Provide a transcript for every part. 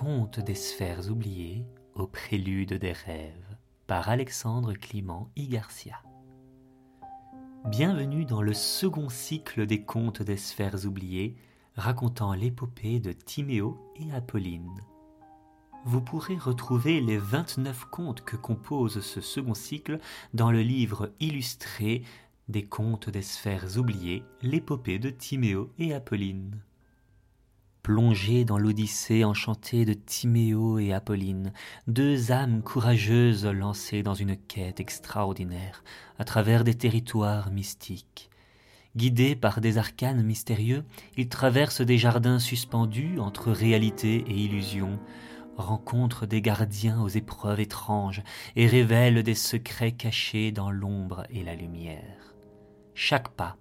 Conte des sphères oubliées au prélude des rêves par Alexandre Clément I. Garcia. Bienvenue dans le second cycle des contes des sphères oubliées racontant l'épopée de Timéo et Apolline. Vous pourrez retrouver les 29 contes que compose ce second cycle dans le livre illustré des contes des sphères oubliées, l'épopée de Timéo et Apolline. Plongés dans l'odyssée enchantée de Timéo et Apolline, deux âmes courageuses lancées dans une quête extraordinaire à travers des territoires mystiques. Guidés par des arcanes mystérieux, ils traversent des jardins suspendus entre réalité et illusion, rencontrent des gardiens aux épreuves étranges et révèlent des secrets cachés dans l'ombre et la lumière. Chaque pas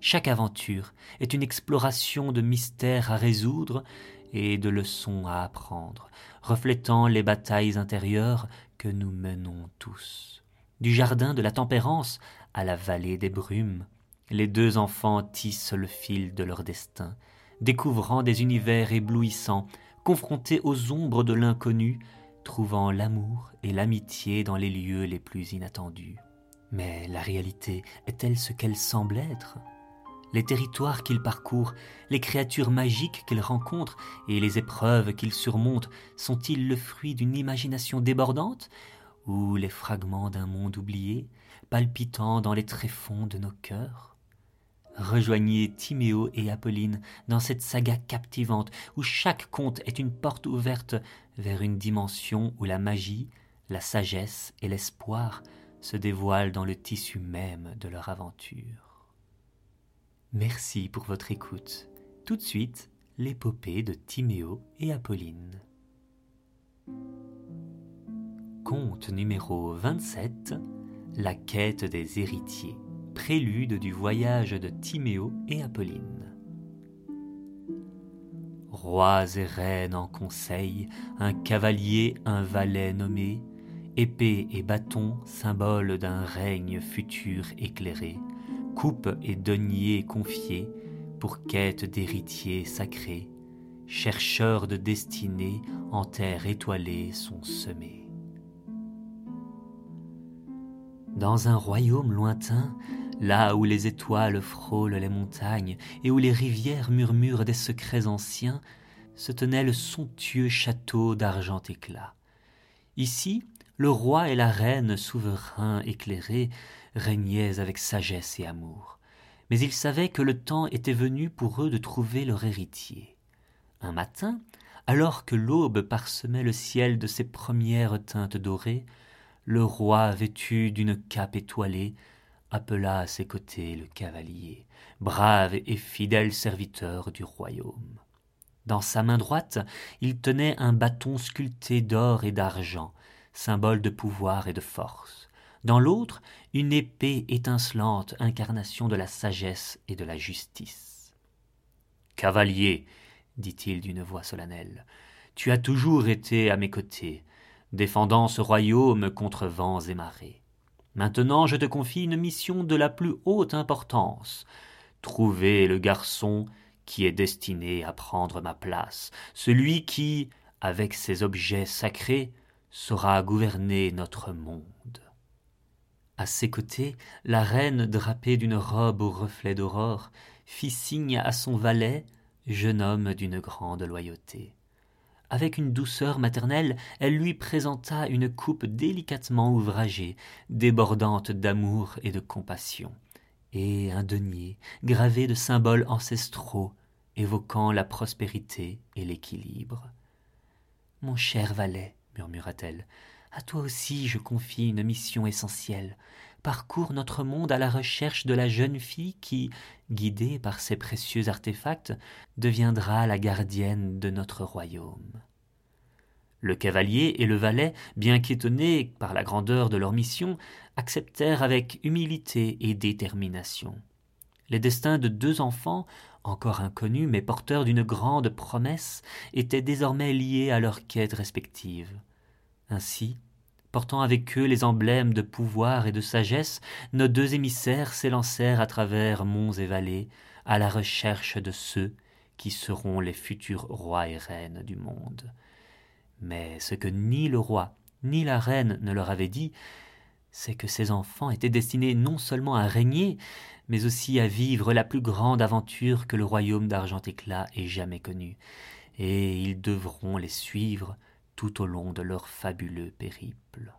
chaque aventure est une exploration de mystères à résoudre et de leçons à apprendre, reflétant les batailles intérieures que nous menons tous. Du jardin de la tempérance à la vallée des brumes, les deux enfants tissent le fil de leur destin, découvrant des univers éblouissants, confrontés aux ombres de l'inconnu, trouvant l'amour et l'amitié dans les lieux les plus inattendus. Mais la réalité est-elle ce qu'elle semble être? Les territoires qu'il parcourt, les créatures magiques qu'il rencontre et les épreuves qu'il surmonte sont-ils le fruit d'une imagination débordante ou les fragments d'un monde oublié, palpitant dans les tréfonds de nos cœurs? Rejoignez Timéo et Apolline dans cette saga captivante où chaque conte est une porte ouverte vers une dimension où la magie, la sagesse et l'espoir se dévoilent dans le tissu même de leur aventure. Merci pour votre écoute. Tout de suite, l'épopée de Timéo et Apolline. Conte numéro 27 La quête des héritiers. Prélude du voyage de Timéo et Apolline. Rois et reines en conseil, un cavalier, un valet nommé, épée et bâton, symbole d'un règne futur éclairé coupe et denier confiés pour quête d'héritiers sacrés, chercheurs de destinée en terre étoilée sont semés. Dans un royaume lointain, là où les étoiles frôlent les montagnes et où les rivières murmurent des secrets anciens, se tenait le somptueux château d'argent éclat. Ici, le roi et la reine souverains éclairés régnaient avec sagesse et amour. Mais ils savaient que le temps était venu pour eux de trouver leur héritier. Un matin, alors que l'aube parsemait le ciel de ses premières teintes dorées, le roi, vêtu d'une cape étoilée, appela à ses côtés le cavalier, brave et fidèle serviteur du royaume. Dans sa main droite, il tenait un bâton sculpté d'or et d'argent, symbole de pouvoir et de force. Dans l'autre, une épée étincelante, incarnation de la sagesse et de la justice. Cavalier, dit-il d'une voix solennelle, tu as toujours été à mes côtés, défendant ce royaume contre vents et marées. Maintenant je te confie une mission de la plus haute importance. Trouver le garçon qui est destiné à prendre ma place, celui qui, avec ses objets sacrés, saura gouverner notre monde. À ses côtés, la reine, drapée d'une robe au reflet d'aurore, fit signe à son valet, jeune homme d'une grande loyauté. Avec une douceur maternelle, elle lui présenta une coupe délicatement ouvragée, débordante d'amour et de compassion, et un denier gravé de symboles ancestraux évoquant la prospérité et l'équilibre. Mon cher valet, murmura-t-elle. À toi aussi je confie une mission essentielle. Parcours notre monde à la recherche de la jeune fille qui, guidée par ces précieux artefacts, deviendra la gardienne de notre royaume. Le cavalier et le valet, bien qu'étonnés par la grandeur de leur mission, acceptèrent avec humilité et détermination. Les destins de deux enfants, encore inconnus mais porteurs d'une grande promesse, étaient désormais liés à leurs quêtes respectives. Ainsi, portant avec eux les emblèmes de pouvoir et de sagesse, nos deux émissaires s'élancèrent à travers monts et vallées, à la recherche de ceux qui seront les futurs rois et reines du monde. Mais ce que ni le roi ni la reine ne leur avaient dit, c'est que ces enfants étaient destinés non seulement à régner, mais aussi à vivre la plus grande aventure que le royaume d'argent éclat ait jamais connue, et ils devront les suivre tout au long de leur fabuleux périple.